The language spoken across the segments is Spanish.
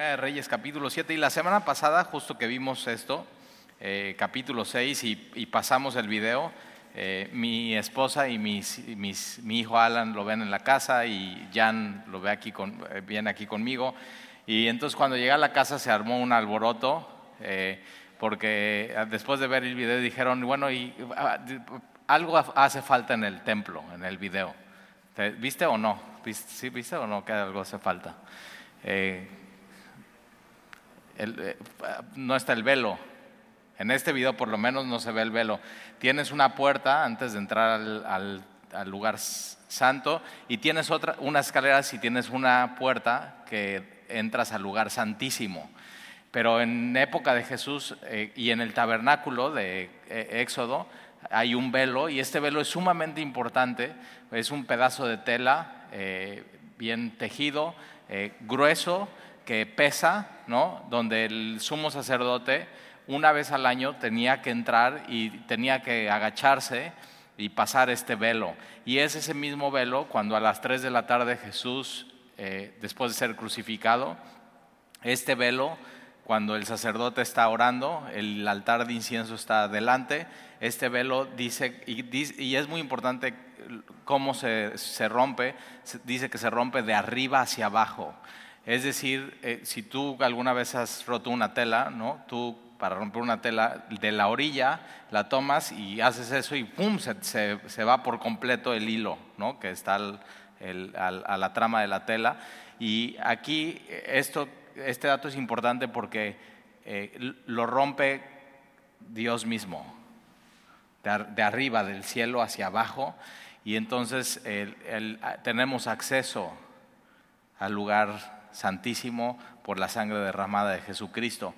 De Reyes capítulo 7 y la semana pasada justo que vimos esto, eh, capítulo 6 y, pasamos el video, eh, mi esposa y mis, mi hijo Alan lo ven en la casa y Jan lo ve aquí con, eh, viene aquí conmigo y entonces cuando llegué a la casa se armó un alboroto porque después de ver el video dijeron, bueno, ah, algo hace falta en el templo, en el video. ¿Viste o no? ¿Sí viste o no que algo hace falta? Eh, eh, no está el velo. En este video por lo menos no se ve el velo. Tienes una puerta antes de entrar al, lugar santo y tienes otra, una escalera si tienes una puerta que entras al lugar santísimo. Pero en época de Jesús eh, y en el tabernáculo de Éxodo hay un velo y este velo es sumamente importante. Es un pedazo de tela bien tejido, grueso, que pesa, ¿no? donde el sumo sacerdote una vez al año tenía que entrar y tenía que agacharse y pasar este velo. Y es ese mismo velo cuando a las 3 de la tarde Jesús, eh, después de ser crucificado, este velo, cuando el sacerdote está orando, el altar de incienso está delante, este velo dice, y, es muy importante cómo se, se rompe, dice que se rompe de arriba hacia abajo. Es decir, eh, si tú alguna vez has roto una tela, ¿no? Tú para romper una tela de la orilla la tomas y haces eso y ¡pum! Se, se, va por completo el hilo, ¿no? Que está a la trama de la tela. Y aquí esto, este dato es importante porque eh, lo rompe Dios mismo, de, arriba, del cielo hacia abajo, y entonces tenemos acceso al lugar santísimo por la sangre derramada de Jesucristo.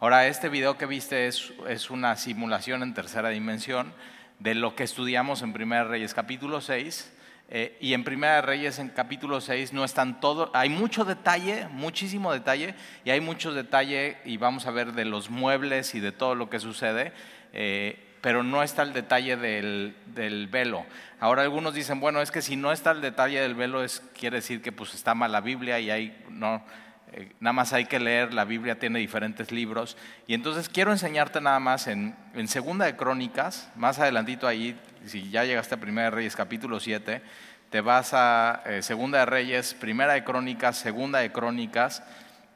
Ahora, este video que viste es, es una simulación en tercera dimensión de lo que estudiamos en Primera Reyes capítulo 6. Eh, y en Primera Reyes en capítulo 6 no están todo, hay mucho detalle, muchísimo detalle, y hay mucho detalle, y vamos a ver de los muebles y de todo lo que sucede. Eh, pero no está el detalle del, del, velo. Ahora algunos dicen, bueno, es que si no está el detalle del velo, es, quiere decir que pues está mal la Biblia y hay, no, eh, nada más hay que leer, la Biblia tiene diferentes libros. Y entonces quiero enseñarte nada más en, en Segunda de Crónicas, más adelantito ahí, si ya llegaste a Primera de Reyes capítulo 7, te vas a eh, Segunda de Reyes, Primera de Crónicas, Segunda de Crónicas,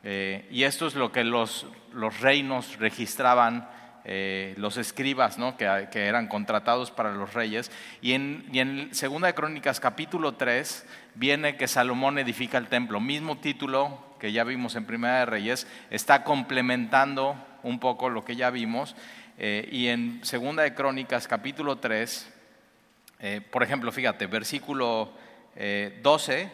eh, y esto es lo que los, los reinos registraban eh, los escribas ¿no? que, eran contratados para los reyes. Y en, y Segunda de Crónicas capítulo 3 viene que Salomón edifica el templo. Mismo título que ya vimos en Primera de Reyes, está complementando un poco lo que ya vimos. Eh, y en Segunda de Crónicas capítulo 3, eh, por ejemplo, fíjate, versículo 12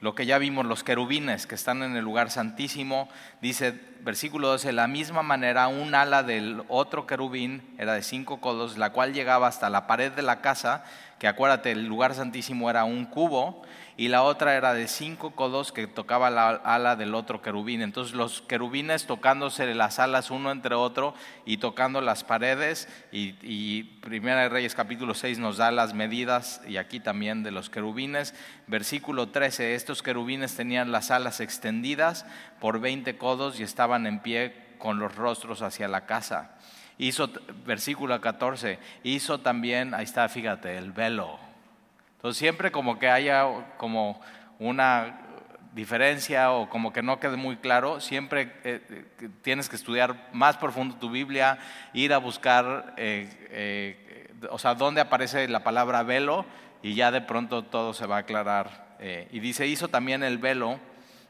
lo que ya vimos, los querubines que están en el lugar santísimo, dice versículo 12, la misma manera un ala del otro querubín era de cinco codos, la cual llegaba hasta la pared de la casa, que acuérdate, el lugar santísimo era un cubo, y la otra era de cinco codos que tocaba la ala del otro querubín. Entonces los querubines tocándose las alas uno entre otro y tocando las paredes, y, Primera de Reyes capítulo 6 nos da las medidas, y aquí también de los querubines. Versículo 13, estos querubines tenían las alas extendidas por 20 codos y estaban en pie con los rostros hacia la casa. Hizo, versículo 14, hizo también, ahí está, fíjate, el velo siempre como que haya como una diferencia o como que no quede muy claro, siempre eh, eh, tienes que estudiar más profundo tu Biblia, ir a buscar, eh, o sea, dónde aparece la palabra velo y ya de pronto todo se va a aclarar. y dice, hizo también el velo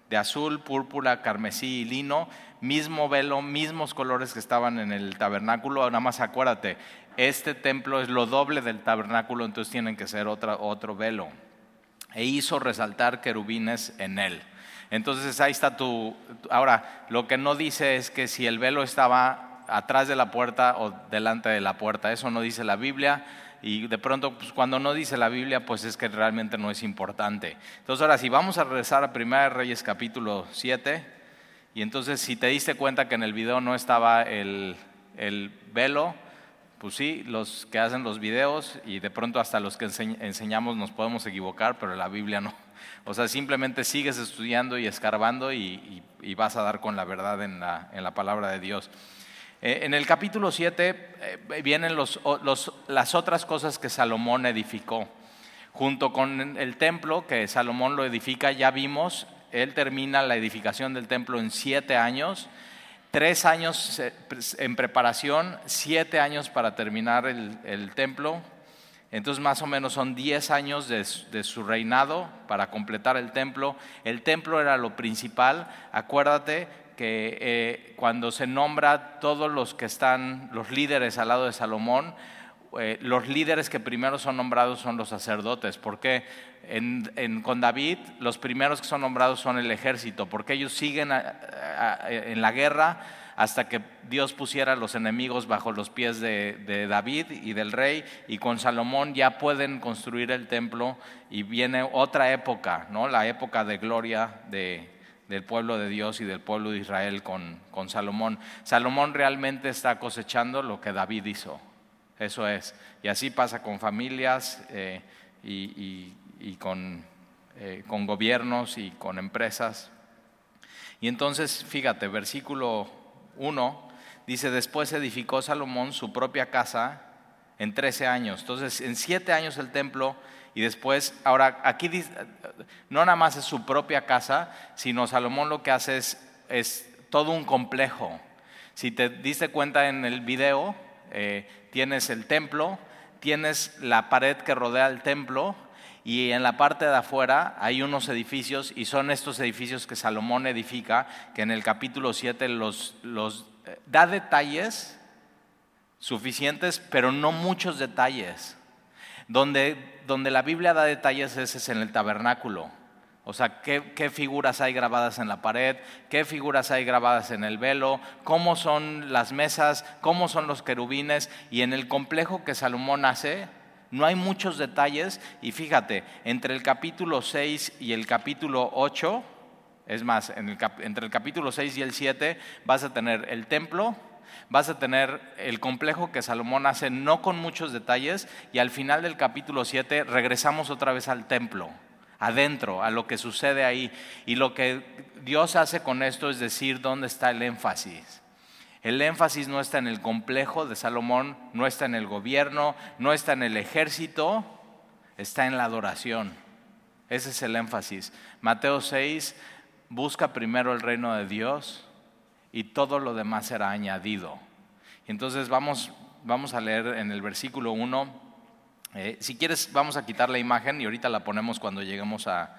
de azul, púrpura, carmesí y lino, mismo velo, mismos colores que estaban en el tabernáculo, nada más acuérdate, este templo es lo doble del tabernáculo, entonces tienen que ser otra, otro velo. E hizo resaltar querubines en él. Entonces ahí está tu... Ahora, lo que no dice es que si el velo estaba atrás de la puerta o delante de la puerta, eso no dice la Biblia. Y de pronto, pues, cuando no dice la Biblia, pues es que realmente no es importante. Entonces ahora, si vamos a regresar a 1 Reyes capítulo 7, y entonces si te diste cuenta que en el video no estaba el, el velo, pues sí, los que hacen los videos y de pronto hasta los que enseñamos nos podemos equivocar, pero la Biblia no. O sea, simplemente sigues estudiando y escarbando y, vas a dar con la verdad en la, palabra de Dios. Eh, en el capítulo 7 eh, vienen las otras cosas que Salomón edificó. Junto con el templo que Salomón lo edifica, ya vimos, él termina la edificación del templo en siete años tres años en preparación, siete años para terminar el, templo. Entonces más o menos son diez años de, su reinado para completar el templo. El templo era lo principal. Acuérdate que eh, cuando se nombra todos los que están, los líderes al lado de Salomón, eh, los líderes que primero son nombrados son los sacerdotes. porque con David los primeros que son nombrados son el ejército? Porque ellos siguen en la guerra hasta que Dios pusiera a los enemigos bajo los pies de, David y del rey, y con Salomón ya pueden construir el templo y viene otra época, ¿no? la época de gloria del pueblo de Dios y del pueblo de Israel con Salomón. Salomón realmente está cosechando lo que David hizo. Eso es. Y así pasa con familias eh, y, con, eh, con gobiernos y con empresas. Y entonces, fíjate, versículo 1 dice, después edificó Salomón su propia casa en 13 años. Entonces, en 7 años el templo y después, ahora aquí no nada más es su propia casa, sino Salomón lo que hace es, es todo un complejo. Si te diste cuenta en el video, eh, tienes el templo, tienes la pared que rodea el templo y en la parte de afuera hay unos edificios y son estos edificios que Salomón edifica, que en el capítulo 7 los, eh, da detalles suficientes, pero no muchos detalles. Donde, donde la Biblia da detalles ese es en el tabernáculo. O sea, ¿qué, figuras hay grabadas en la pared, qué figuras hay grabadas en el velo, cómo son las mesas, cómo son los querubines. Y en el complejo que Salomón hace, no hay muchos detalles. Y fíjate, entre el capítulo 6 y el capítulo 8, es más, entre el capítulo 6 y el 7 vas a tener el templo, vas a tener el complejo que Salomón hace no con muchos detalles. Y al final del capítulo 7 regresamos otra vez al templo adentro, a lo que sucede ahí. Y lo que Dios hace con esto es decir dónde está el énfasis. El énfasis no está en el complejo de Salomón, no está en el gobierno, no está en el ejército, está en la adoración. Ese es el énfasis. Mateo 6, busca primero el reino de Dios y todo lo demás será añadido. Entonces vamos, vamos a leer en el versículo 1 eh, si quieres, vamos a quitar la imagen y ahorita la ponemos cuando lleguemos a,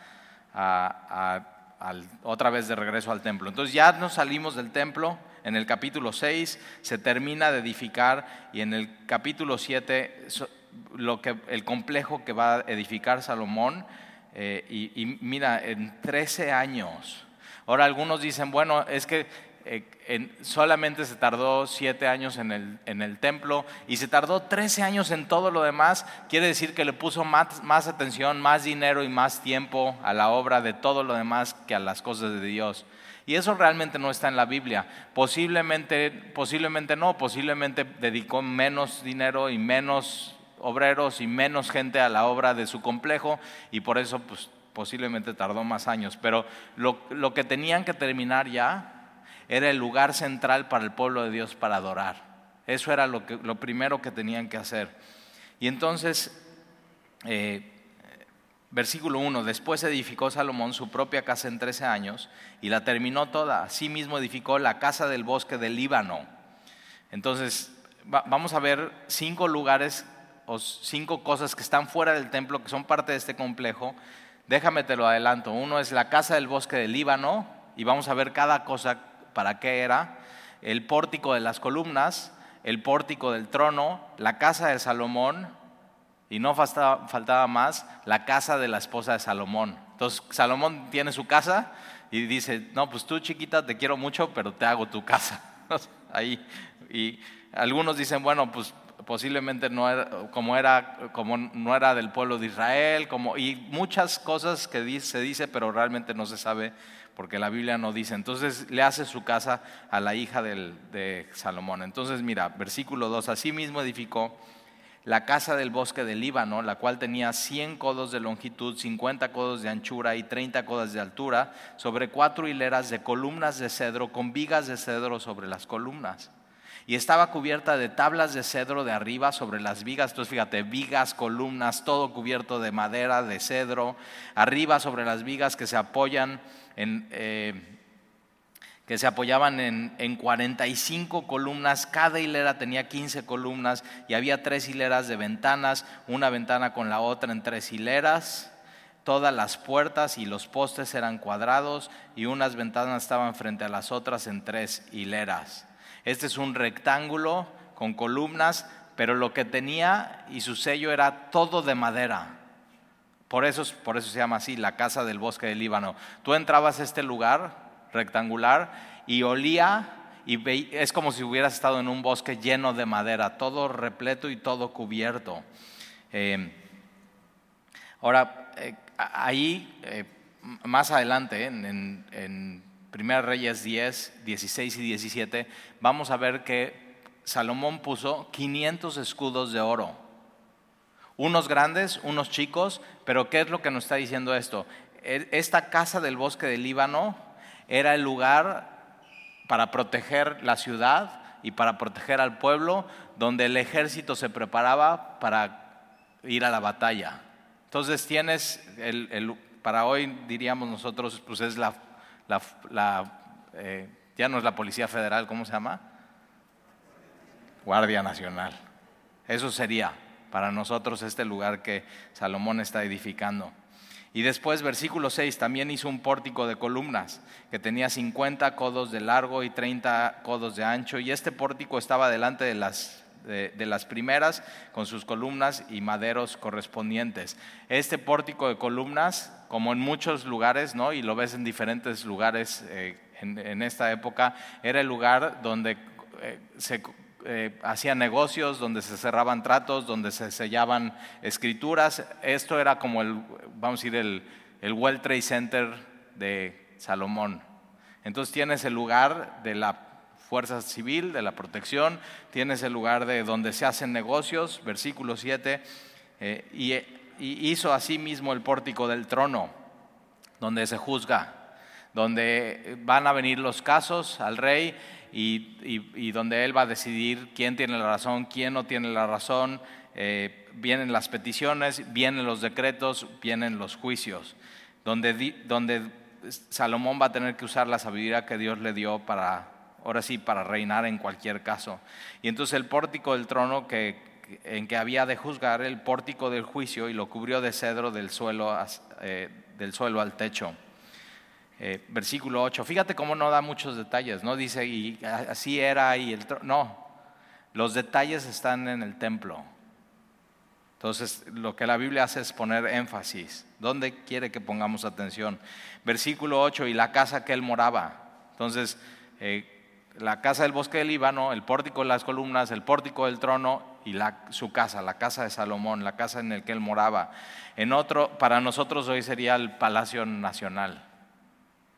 otra vez de regreso al templo. Entonces ya nos salimos del templo, en el capítulo 6 se termina de edificar y en el capítulo 7 lo que, el complejo que va a edificar Salomón, eh, y, y, mira, en 13 años. Ahora algunos dicen, bueno, es que eh, solamente se tardó siete años en el, templo y se tardó trece años en todo lo demás, quiere decir que le puso más, atención, más dinero y más tiempo a la obra de todo lo demás que a las cosas de Dios. Y eso realmente no está en la Biblia. Posiblemente, posiblemente no, posiblemente dedicó menos dinero y menos obreros y menos gente a la obra de su complejo y por eso pues, posiblemente tardó más años. Pero lo que tenían que terminar ya era el lugar central para el pueblo de Dios para adorar. Eso era lo, que, lo primero que tenían que hacer. Y entonces, eh, versículo 1, después edificó Salomón su propia casa en 13 años y la terminó toda. Asimismo edificó la casa del bosque del Líbano. Entonces, vamos a ver cinco lugares o cinco cosas que están fuera del templo, que son parte de este complejo. Déjame te lo adelanto. Uno es la casa del bosque del Líbano y vamos a ver cada cosa para qué era, el pórtico de las columnas, el pórtico del trono, la casa de Salomón, y no faltaba, más, la casa de la esposa de Salomón. Entonces Salomón tiene su casa y dice, no, pues tú chiquita te quiero mucho, pero te hago tu casa. Ahí. Y algunos dicen, bueno, pues posiblemente no era, como, era, como no era del pueblo de Israel, como, y muchas cosas que se dice, pero realmente no se sabe porque la Biblia no dice. Entonces le hace su casa a la hija de Salomón. Entonces mira, versículo 2, así mismo edificó la casa del bosque del Líbano, la cual tenía 100 codos de longitud, 50 codos de anchura y 30 codos de altura, sobre cuatro hileras de columnas de cedro con vigas de cedro sobre las columnas. Y estaba cubierta de tablas de cedro de arriba sobre las vigas. Entonces fíjate, vigas, columnas, todo cubierto de madera, de cedro, arriba sobre las vigas que se apoyan Eh, que se apoyaban en, en, 45 columnas, cada hilera tenía 15 columnas y había tres hileras de ventanas, una ventana con la otra en tres hileras, todas las puertas y los postes eran cuadrados y unas ventanas estaban frente a las otras en tres hileras. Este es un rectángulo con columnas, pero lo que tenía y su sello era todo de madera. Por eso, por eso se llama así, la casa del bosque del Líbano. Tú entrabas a este lugar rectangular y olía y es como si hubieras estado en un bosque lleno de madera, todo repleto y todo cubierto. Eh, ahora, eh, ahí, eh, más adelante, en, en, 1 Reyes 10, 16 y 17, vamos a ver que Salomón puso 500 escudos de oro. Unos grandes, unos chicos, pero ¿qué es lo que nos está diciendo esto? E, esta casa del bosque del Líbano era el lugar para proteger la ciudad y para proteger al pueblo, donde el ejército se preparaba para ir a la batalla. Entonces tienes, el, para hoy diríamos nosotros, pues es la, eh, ya no es la Policía Federal, ¿cómo se llama? Guardia Nacional. Eso sería para nosotros este lugar que Salomón está edificando. Y después, versículo 6, también hizo un pórtico de columnas que tenía 50 codos de largo y 30 codos de ancho. Y este pórtico estaba delante de las, de, las primeras con sus columnas y maderos correspondientes. Este pórtico de columnas, como en muchos lugares, ¿no? y lo ves en diferentes lugares eh, en, esta época, era el lugar donde eh, se eh, hacían negocios, donde se cerraban tratos, donde se sellaban escrituras. Esto era como el, vamos a decir, el, el World Trade Center de Salomón. Entonces tienes el lugar de la fuerza civil, de la protección, tienes el lugar de donde se hacen negocios, versículo 7, eh, y, y hizo asimismo el pórtico del trono, donde se juzga, donde van a venir los casos al rey y, donde Él va a decidir quién tiene la razón, quién no tiene la razón. Eh, vienen las peticiones, vienen los decretos, vienen los juicios, donde, donde Salomón va a tener que usar la sabiduría que Dios le dio para, ahora sí, para reinar en cualquier caso. Y entonces el pórtico del trono que, en que había de juzgar, el pórtico del juicio, y lo cubrió de cedro del suelo, eh, del suelo al techo. Eh, versículo 8. Fíjate cómo no da muchos detalles, no dice y así era y el no, los detalles están en el templo. Entonces, lo que la Biblia hace es poner énfasis. ¿Dónde quiere que pongamos atención? Versículo 8, y la casa que él moraba. Entonces, eh, la casa del bosque del Líbano, el pórtico de las columnas, el pórtico del trono y la, su casa, la casa de Salomón, la casa en la que él moraba. En otro, para nosotros hoy sería el Palacio Nacional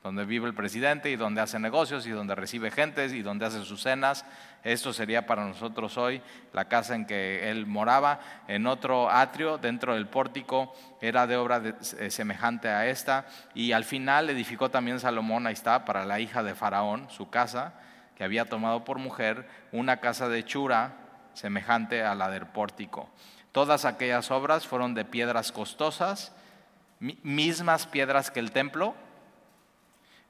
donde vive el presidente y donde hace negocios y donde recibe gentes y donde hace sus cenas. Esto sería para nosotros hoy la casa en que él moraba. En otro atrio, dentro del pórtico, era de obra eh, semejante a esta. Y al final edificó también Salomón, ahí está, para la hija de Faraón, su casa, que había tomado por mujer, una casa de chura semejante a la del pórtico. Todas aquellas obras fueron de piedras costosas, mismas piedras que el templo,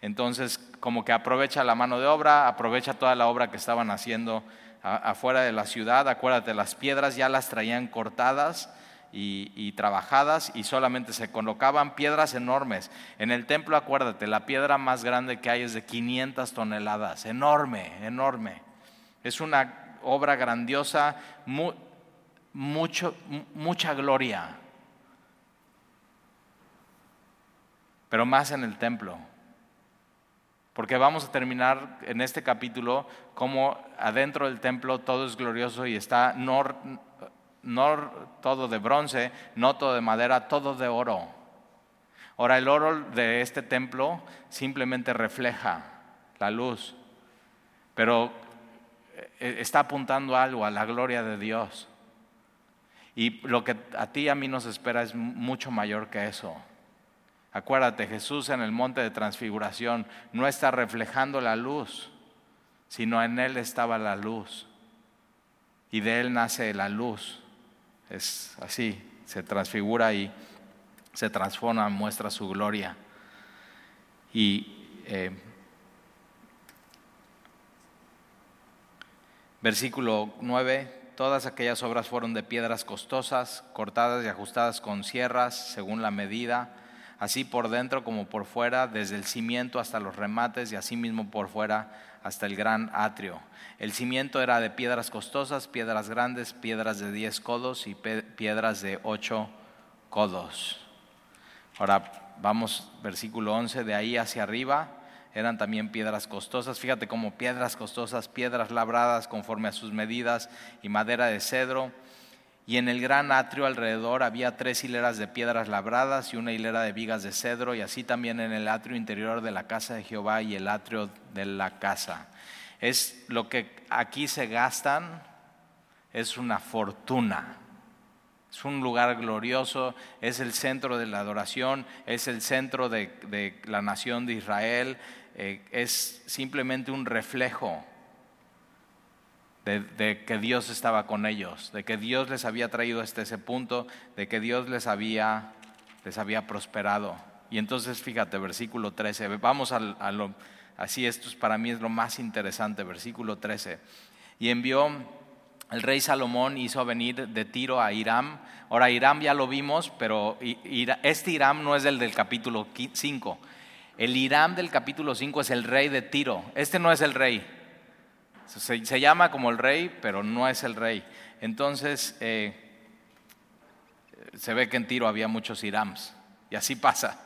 entonces, como que aprovecha la mano de obra, aprovecha toda la obra que estaban haciendo afuera de la ciudad. Acuérdate, las piedras ya las traían cortadas y, trabajadas y solamente se colocaban piedras enormes. En el templo, acuérdate, la piedra más grande que hay es de 500 toneladas, enorme, enorme. Es una obra grandiosa, mucho, mucha gloria, pero más en el templo. Porque vamos a terminar en este capítulo como adentro del templo todo es glorioso y está no, todo de bronce, no todo de madera, todo de oro. Ahora el oro de este templo simplemente refleja la luz, pero eh, está apuntando algo a la gloria de Dios. Y lo que a ti y a mí nos espera es mucho mayor que eso. Acuérdate, Jesús en el monte de transfiguración no está reflejando la luz, sino en Él estaba la luz. Y de Él nace la luz. Es así, se transfigura y se transforma, muestra su gloria. Y eh, versículo 9, todas aquellas obras fueron de piedras costosas, cortadas y ajustadas con sierras según la medida así por dentro como por fuera, desde el cimiento hasta los remates y asimismo por fuera hasta el gran atrio. El cimiento era de piedras costosas, piedras grandes, piedras de diez codos y piedras de ocho codos. Ahora vamos, versículo 11, de ahí hacia arriba eran también piedras costosas. Fíjate como piedras costosas, piedras labradas conforme a sus medidas y madera de cedro y en el gran atrio alrededor había tres hileras de piedras labradas y una hilera de vigas de cedro, y así también en el atrio interior de la casa de Jehová y el atrio de la casa. Es lo que aquí se gastan, es una fortuna. Es un lugar glorioso, es el centro de la adoración, es el centro de, la nación de Israel, eh, es simplemente un reflejo de, que Dios estaba con ellos, de que Dios les había traído hasta ese punto, de que Dios les había, les había prosperado. Y entonces fíjate, versículo 13, vamos a, lo, así esto para mí es lo más interesante, versículo 13. Y envió el rey Salomón, hizo venir de Tiro a Hiram. Ahora Hiram ya lo vimos, pero este Hiram no es el del capítulo 5. El Hiram del capítulo 5 es el rey de Tiro. Este no es el rey. Se, llama como el rey, pero no es el rey. Entonces, eh, se ve que en Tiro había muchos Irams, y así pasa.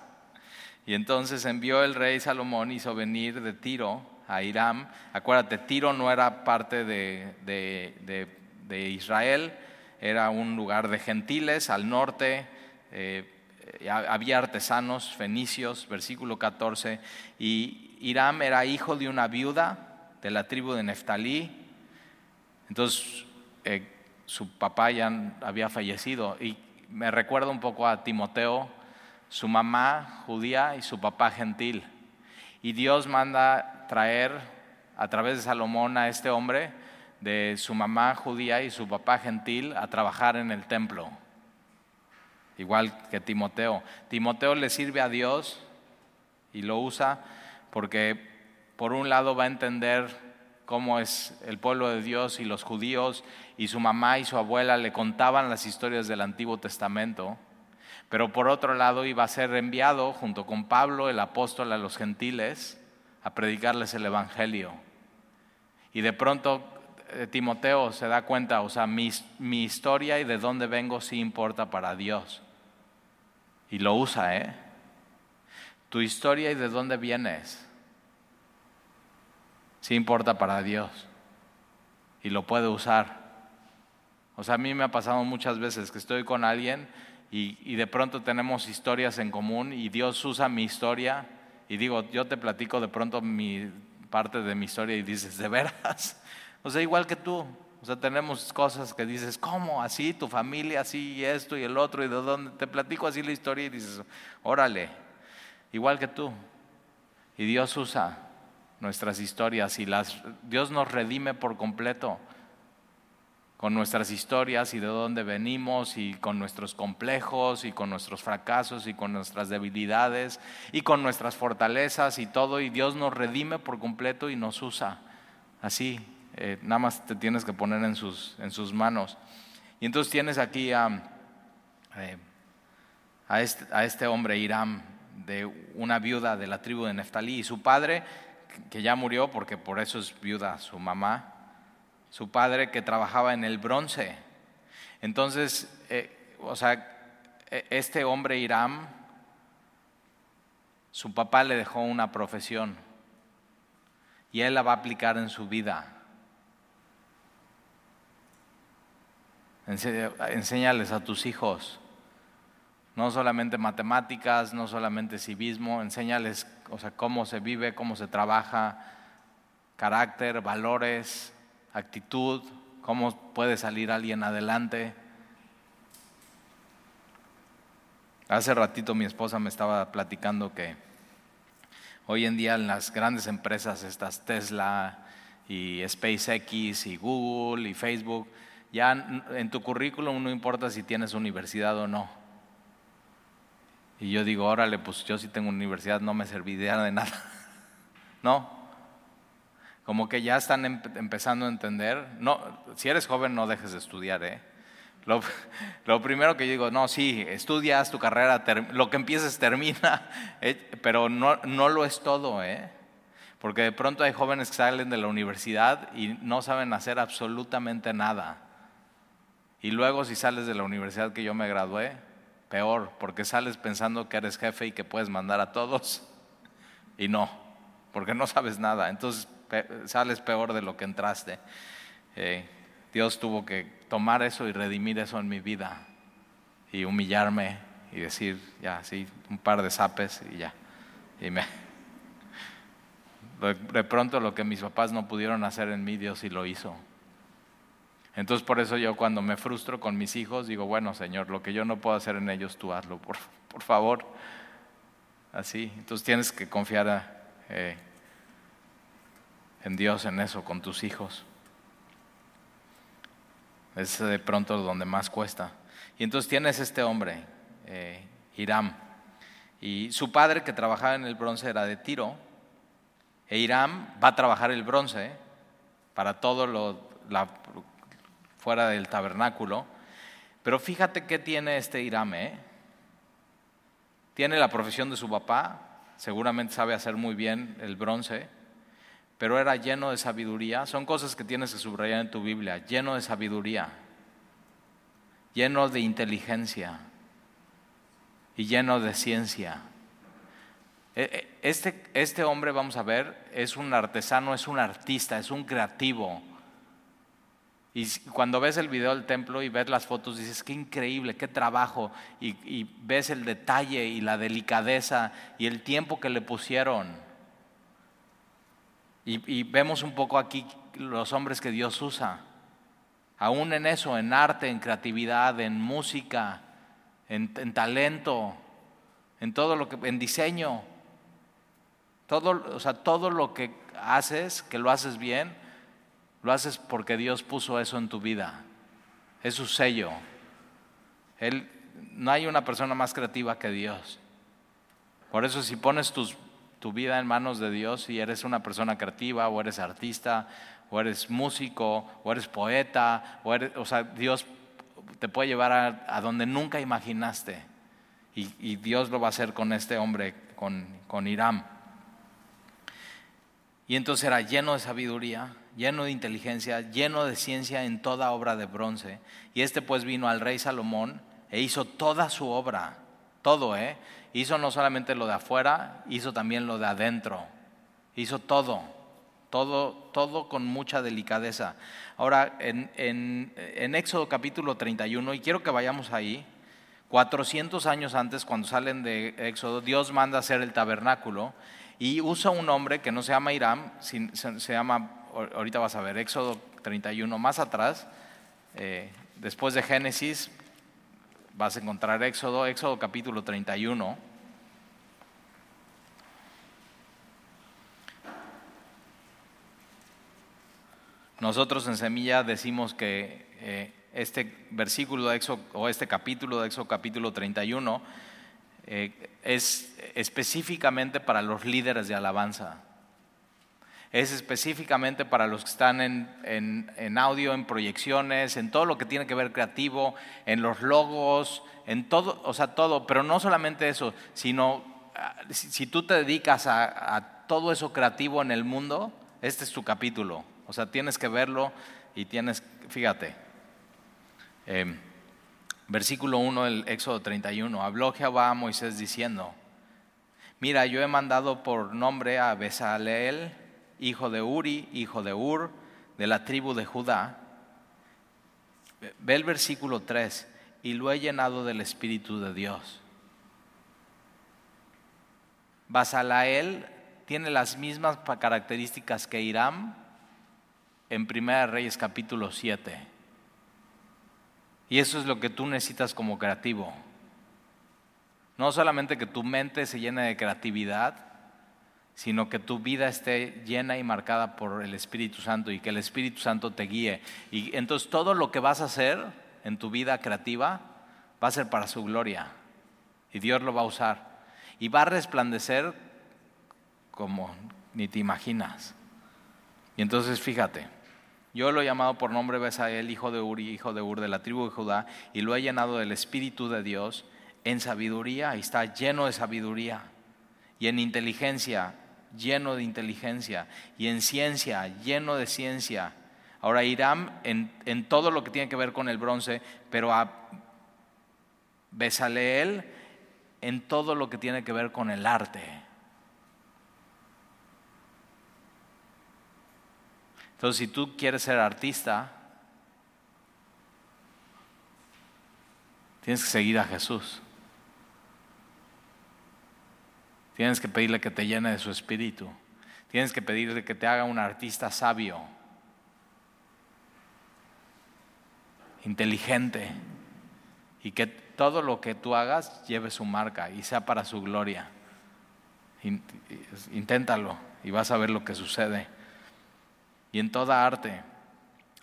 Y entonces envió el rey Salomón, hizo venir de Tiro a Hiram. Acuérdate, Tiro no era parte de, Israel, era un lugar de gentiles al norte. Eh, había artesanos fenicios, versículo 14, y Hiram era hijo de una viuda de la tribu de Neftalí. Entonces, eh, su papá ya había fallecido y me recuerda un poco a Timoteo, su mamá judía y su papá gentil. Y Dios manda traer a través de Salomón a este hombre de su mamá judía y su papá gentil a trabajar en el templo. Igual que Timoteo. Timoteo le sirve a Dios y lo usa porque por un lado va a entender cómo es el pueblo de Dios y los judíos y su mamá y su abuela le contaban las historias del Antiguo Testamento, pero por otro lado iba a ser enviado junto con Pablo, el apóstol, a los gentiles a predicarles el Evangelio. Y de pronto eh, Timoteo se da cuenta, o sea, mi, historia y de dónde vengo sí importa para Dios. Y lo usa, ¿eh? Tu historia y de dónde vienes sí importa para Dios y lo puede usar. O sea, a mí me ha pasado muchas veces que estoy con alguien y, de pronto tenemos historias en común y Dios usa mi historia y digo, yo te platico de pronto mi parte de mi historia y dices, ¿de veras? O sea, igual que tú. O sea, tenemos cosas que dices, ¿cómo? Así, tu familia, así, y esto y el otro, y de dónde. Te platico así la historia y dices, órale, igual que tú. Y Dios usa nuestras historias y las, Dios nos redime por completo con nuestras historias y de dónde venimos y con nuestros complejos y con nuestros fracasos y con nuestras debilidades y con nuestras fortalezas y todo y Dios nos redime por completo y nos usa. Así, eh, nada más te tienes que poner en sus, en sus manos. Y entonces tienes aquí a, eh, este, a este hombre, Hiram, de una viuda de la tribu de Neftalí y su padre que ya murió porque por eso es viuda su mamá, su padre que trabajaba en el bronce. Entonces, eh, o sea, e, este hombre Irán, su papá le dejó una profesión y él la va a aplicar en su vida. Enséñales a tus hijos no solamente matemáticas, no solamente civismo, enséñales o sea, cómo se vive, cómo se trabaja, carácter, valores, actitud, cómo puede salir alguien adelante. Hace ratito mi esposa me estaba platicando que hoy en día en las grandes empresas, estas Tesla y SpaceX y Google y Facebook, ya en tu currículum no importa si tienes universidad o no. Y yo digo, órale, pues yo si tengo universidad no me serviría de nada. no. Como que ya están empezando a entender. No, si eres joven no dejes de estudiar, ¿eh? Lo, primero que yo digo, no, sí, estudias tu carrera, lo que empieces termina, eh, pero no, no lo es todo, ¿eh? Porque de pronto hay jóvenes que salen de la universidad y no saben hacer absolutamente nada. Y luego si sales de la universidad que yo me gradué, peor, porque sales pensando que eres jefe y que puedes mandar a todos y no, porque no sabes nada. Entonces sales peor de lo que entraste. Eh, Dios tuvo que tomar eso y redimir eso en mi vida y humillarme y decir, ya, sí, un par de zapes y ya. Y me, de pronto lo que mis papás no pudieron hacer en mí, Dios sí lo hizo. Entonces por eso yo cuando me frustro con mis hijos digo, bueno Señor, lo que yo no puedo hacer en ellos, tú hazlo, por, por favor. Así, entonces tienes que confiar eh, en Dios en eso, con tus hijos. Es de pronto donde más cuesta. Y entonces tienes este hombre, eh, Hiram, y su padre que trabajaba en el bronce era de Tiro, e Hiram va a trabajar el bronce para todo lo, fuera del tabernáculo. Pero fíjate qué tiene este Hiram, ¿eh? Tiene la profesión de su papá, seguramente sabe hacer muy bien el bronce, pero era lleno de sabiduría. Son cosas que tienes que subrayar en tu Biblia, lleno de sabiduría, lleno de inteligencia y lleno de ciencia. E, e, este, este hombre, vamos a ver, es un artesano, es un artista, es un creativo. Y cuando ves el video del templo y ves las fotos, dices, qué increíble, qué trabajo. Y, ves el detalle y la delicadeza y el tiempo que le pusieron. Y, vemos un poco aquí los hombres que Dios usa. Aún en eso, en arte, en creatividad, en música, en, en talento, en todo lo que, en diseño. Todo, o sea, todo lo que haces, que lo haces bien, lo haces porque Dios puso eso en tu vida. Es su sello. Él, no hay una persona más creativa que Dios. Por eso si pones tu vida en manos de Dios y eres una persona creativa o eres artista o eres músico o eres poeta, o, eres, o sea, Dios te puede llevar a, donde nunca imaginaste. Y, Dios lo va a hacer con este hombre, con, con Irán. Y entonces era lleno de sabiduría, lleno de inteligencia, lleno de ciencia en toda obra de bronce. Y este pues vino al rey Salomón e hizo toda su obra, todo, ¿eh? Hizo no solamente lo de afuera, hizo también lo de adentro. Hizo todo, todo, todo con mucha delicadeza. Ahora, en, en Éxodo capítulo 31, y quiero que vayamos ahí, 400 años antes, cuando salen de Éxodo, Dios manda hacer el tabernáculo y usa un hombre que no se llama Hiram, se llama ahorita vas a ver, Éxodo 31 más atrás, eh, después de Génesis, vas a encontrar Éxodo, Éxodo capítulo 31. Nosotros en Semilla decimos que eh, este versículo de Éxodo, o este capítulo de Éxodo capítulo 31 eh, es específicamente para los líderes de alabanza es específicamente para los que están en, audio, en proyecciones, en todo lo que tiene que ver creativo, en los logos, en todo, o sea, todo, pero no solamente eso, sino ah, si, tú te dedicas a, todo eso creativo en el mundo, este es tu capítulo, o sea, tienes que verlo y tienes, fíjate, em, versículo 1 del Éxodo 31, habló Jehová a Moisés diciendo, mira, yo he mandado por nombre a Besaleel, hijo de Uri, hijo de Ur, de la tribu de Judá. Ve el versículo 3, y lo he llenado del Espíritu de Dios. Basalael tiene las mismas características que Irán en Primera Reyes capítulo 7. Y eso es lo que tú necesitas como creativo. No solamente que tu mente se llene de creatividad, sino que tu vida esté llena y marcada por el Espíritu Santo y que el Espíritu Santo te guíe. Y entonces todo lo que vas a hacer en tu vida creativa va a ser para su gloria. Y Dios lo va a usar. Y va a resplandecer como ni te imaginas. Y entonces fíjate, yo lo he llamado por nombre Besael, hijo de Uri, hijo de Ur, de la tribu de Judá, y lo he llenado del Espíritu de Dios en sabiduría, y está lleno de sabiduría, y en inteligencia, lleno de inteligencia, y en ciencia, lleno de ciencia. Ahora Irán en, en todo lo que tiene que ver con el bronce, pero a Besaleel en todo lo que tiene que ver con el arte. Entonces, si tú quieres ser artista, tienes que seguir a Jesús. Tienes que pedirle que te llene de su espíritu. Tienes que pedirle que te haga un artista sabio, inteligente, y que todo lo que tú hagas lleve su marca y sea para su gloria. Inténtalo y vas a ver lo que sucede y en toda arte.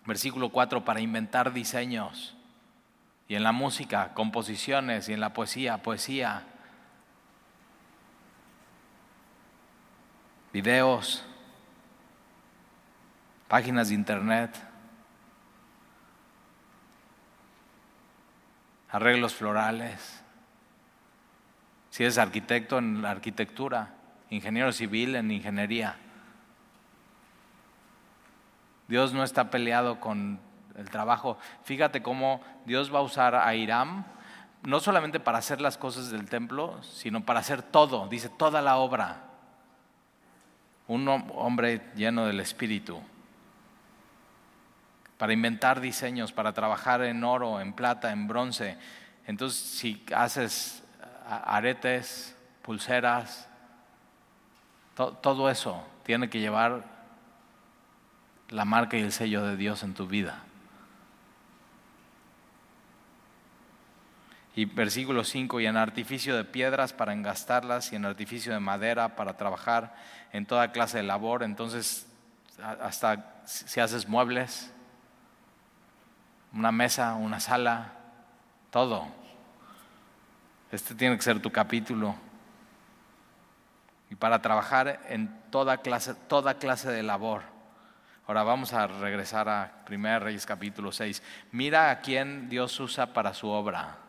Versículo 4, para inventar diseños. Y en la música, composiciones. Y en la poesía, poesía. Videos. Páginas de internet. Arreglos florales. Si eres arquitecto en la arquitectura. Ingeniero civil en ingeniería Dios no está peleado con el trabajo. Fíjate cómo Dios va a usar a Hiram no solamente para hacer las cosas del templo, sino para hacer todo, dice toda la obra. Un hombre lleno del espíritu. Para inventar diseños, para trabajar en oro, en plata, en bronce. Entonces, si haces aretes, pulseras, todo eso tiene que llevar la marca y el sello de Dios en tu vida. Y versículo 5, y en artificio de piedras para engastarlas y en artificio de madera para trabajar en toda clase de labor. Entonces, hasta si haces muebles, una mesa, una sala, todo. Este tiene que ser tu capítulo. Y para trabajar en toda clase, toda clase de labor. Ahora vamos a regresar a 1 Reyes capítulo 6. Mira a quién Dios usa para su obra.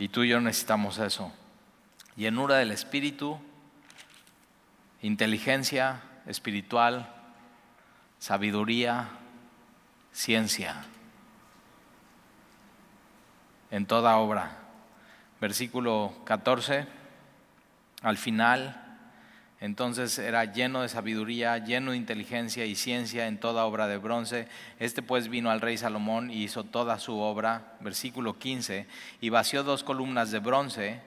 Y tú y yo necesitamos eso. Llenura del Espíritu, inteligencia espiritual, sabiduría, ciencia. En toda obra. Versículo 14, al final entonces era lleno de sabiduría, lleno de inteligencia y ciencia en toda obra de bronce. Este pues vino al rey Salomón y hizo toda su obra, versículo 15, y vació dos columnas de bronce.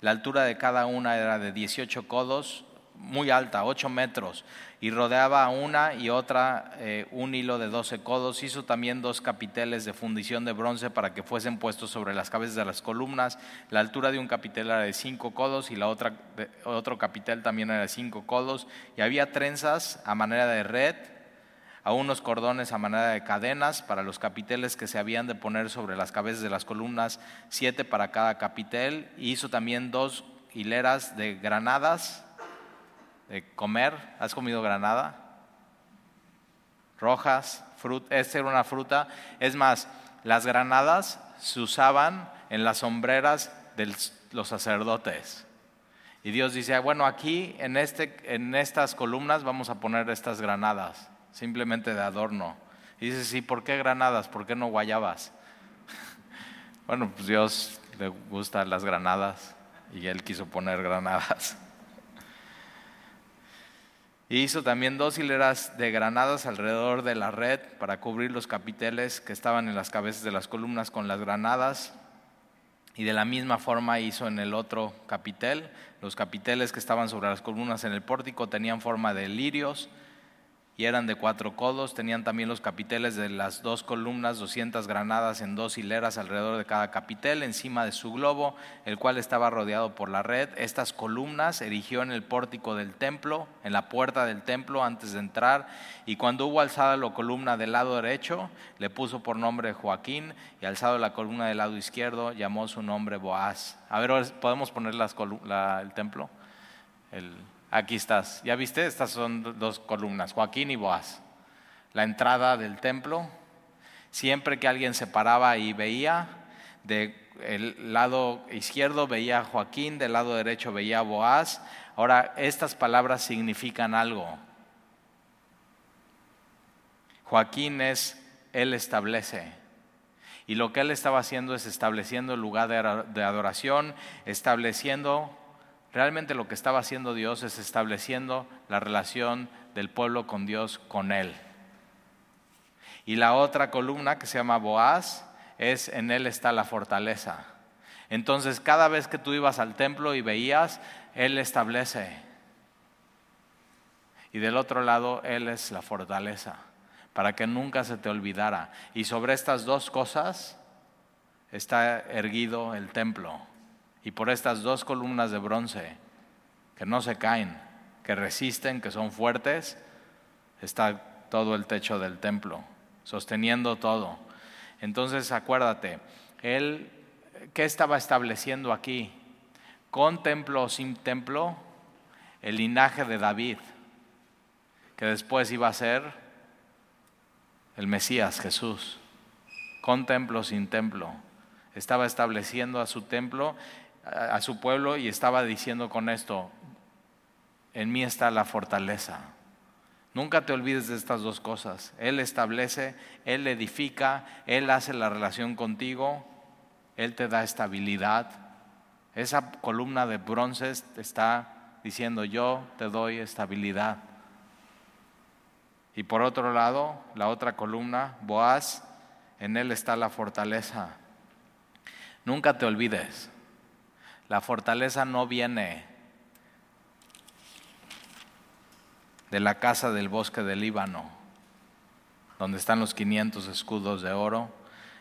La altura de cada una era de 18 codos, muy alta, 8 metros, y rodeaba una y otra eh, un hilo de 12 codos. Hizo también dos capiteles de fundición de bronce para que fuesen puestos sobre las cabezas de las columnas. La altura de un capitel era de 5 codos y la otra, otro capitel también era de 5 codos. Y había trenzas a manera de red, a unos cordones a manera de cadenas para los capiteles que se habían de poner sobre las cabezas de las columnas, siete para cada capitel. Hizo también dos hileras de granadas de comer. ¿Has comido granada? Rojas, fruta, esta era una fruta. Es más, las granadas se usaban en las sombreras de los sacerdotes. Y Dios dice, bueno, aquí en, este, en estas columnas vamos a poner estas granadas, simplemente de adorno. Y dice, sí, ¿por qué granadas? ¿Por qué no guayabas? bueno, pues Dios le gustan las granadas y él quiso poner granadas. Hizo también dos hileras de granadas alrededor de la red para cubrir los capiteles que estaban en las cabezas de las columnas con las granadas. Y de la misma forma hizo en el otro capitel. Los capiteles que estaban sobre las columnas en el pórtico tenían forma de lirios y eran de cuatro codos. Tenían también los capiteles de las dos columnas, 200 granadas en dos hileras alrededor de cada capitel, encima de su globo, el cual estaba rodeado por la red. Estas columnas erigió en el pórtico del templo, en la puerta del templo antes de entrar, y cuando hubo alzada la columna del lado derecho, le puso por nombre Joaquín, y alzado la columna del lado izquierdo, llamó su nombre Boaz. A ver, ¿podemos poner el templo? El, Aquí estás. ¿Ya viste? Estas son dos columnas, Joaquín y Boaz. La entrada del templo. Siempre que alguien se paraba y veía, del lado izquierdo veía a Joaquín, del lado derecho veía a Boaz. Ahora, estas palabras significan algo. Joaquín es, él establece. Y lo que él estaba haciendo es estableciendo el lugar de adoración, estableciendo Realmente lo que estaba haciendo Dios es estableciendo la relación del pueblo con Dios con Él. Y la otra columna que se llama Boaz es en Él está la fortaleza. Entonces cada vez que tú ibas al templo y veías, Él establece. Y del otro lado, Él es la fortaleza, para que nunca se te olvidara. Y sobre estas dos cosas está erguido el templo y por estas dos columnas de bronce que no se caen, que resisten, que son fuertes, está todo el techo del templo, sosteniendo todo. Entonces acuérdate, él, ¿qué estaba estableciendo aquí? Con templo o sin templo, el linaje de David, que después iba a ser el Mesías Jesús, con templo o sin templo. Estaba estableciendo a su templo a su pueblo y estaba diciendo con esto, en mí está la fortaleza. Nunca te olvides de estas dos cosas. Él establece, Él edifica, Él hace la relación contigo, Él te da estabilidad. Esa columna de bronce está diciendo, yo te doy estabilidad. Y por otro lado, la otra columna, Boaz, en Él está la fortaleza. Nunca te olvides. La fortaleza no viene de la casa del bosque del Líbano, donde están los 500 escudos de oro.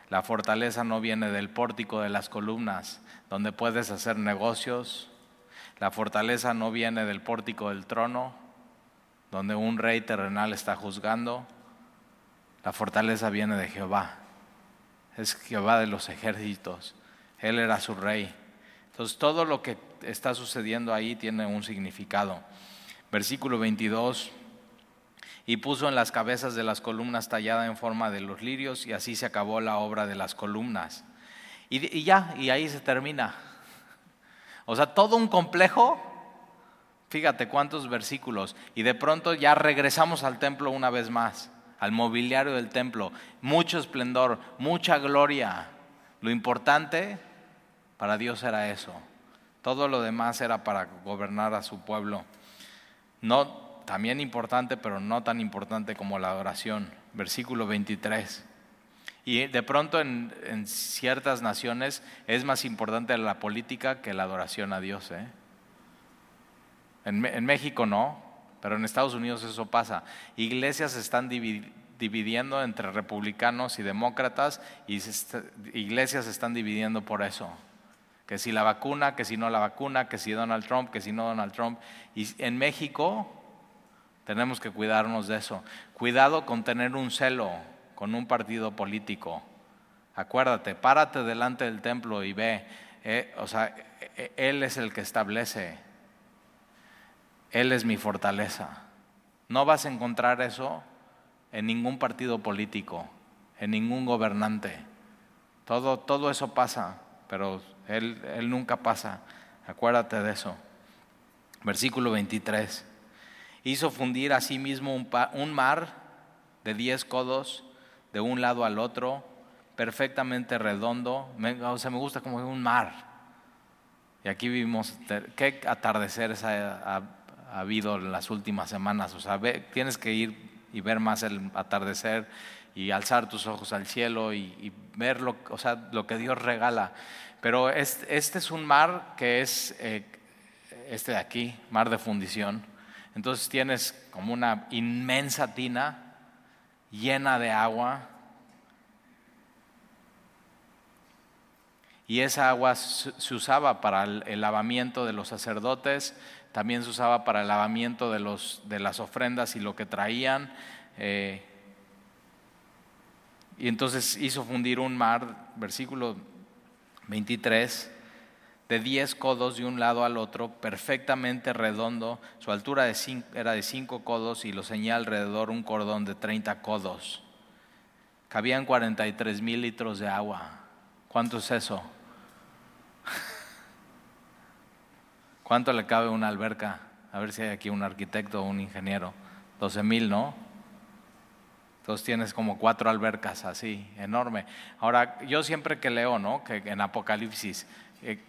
La fortaleza no viene del pórtico de las columnas, donde puedes hacer negocios. La fortaleza no viene del pórtico del trono, donde un rey terrenal está juzgando. La fortaleza viene de Jehová. Es Jehová de los ejércitos. Él era su rey. Entonces todo lo que está sucediendo ahí tiene un significado. Versículo 22. Y puso en las cabezas de las columnas tallada en forma de los lirios y así se acabó la obra de las columnas. Y, y ya, y ahí se termina. O sea, todo un complejo. Fíjate cuántos versículos. Y de pronto ya regresamos al templo una vez más, al mobiliario del templo. Mucho esplendor, mucha gloria. Lo importante para Dios era eso. Todo lo demás era para gobernar a su pueblo. No, también importante, pero no tan importante como la adoración. Versículo 23. Y de pronto en, ciertas naciones es más importante la política que la adoración a Dios. ¿eh? En, en, México no, pero en Estados Unidos eso pasa. Iglesias están dividiendo entre republicanos y demócratas y iglesias están dividiendo por eso que si la vacuna, que si no la vacuna, que si Donald Trump, que si no Donald Trump. Y en México tenemos que cuidarnos de eso. Cuidado con tener un celo con un partido político. Acuérdate, párate delante del templo y ve, eh, o sea, e, e, Él es el que establece, Él es mi fortaleza. No vas a encontrar eso en ningún partido político, en ningún gobernante. Todo, todo eso pasa, pero él, nunca pasa. Acuérdate de eso. Versículo 23. Hizo fundir a sí mismo un, mar de diez codos de un lado al otro, perfectamente redondo. o sea, me gusta como un mar. Y aquí vimos qué atardeceres ha, ha, habido en las últimas semanas. O sea, tienes que ir y ver más el atardecer y alzar tus ojos al cielo y, ver lo, o sea, lo que Dios regala. Pero este, es un mar que es eh, este de aquí, mar de fundición. Entonces tienes como una inmensa tina llena de agua. Y esa agua se usaba para el lavamiento de los sacerdotes, también se usaba para el lavamiento de, los, de las ofrendas y lo que traían. Eh, y entonces hizo fundir un mar, versículo 23, de 10 codos de un lado al otro, perfectamente redondo. Su altura era de 5 codos y lo señalaba alrededor un cordón de 30 codos. Cabían 43 mil litros de agua. ¿Cuánto es eso? ¿Cuánto le cabe una alberca? A ver si hay aquí un arquitecto o un ingeniero. 12 mil, ¿no? Entonces tienes como cuatro albercas así, enorme. Ahora, yo siempre que leo, ¿no? Que en Apocalipsis, eh,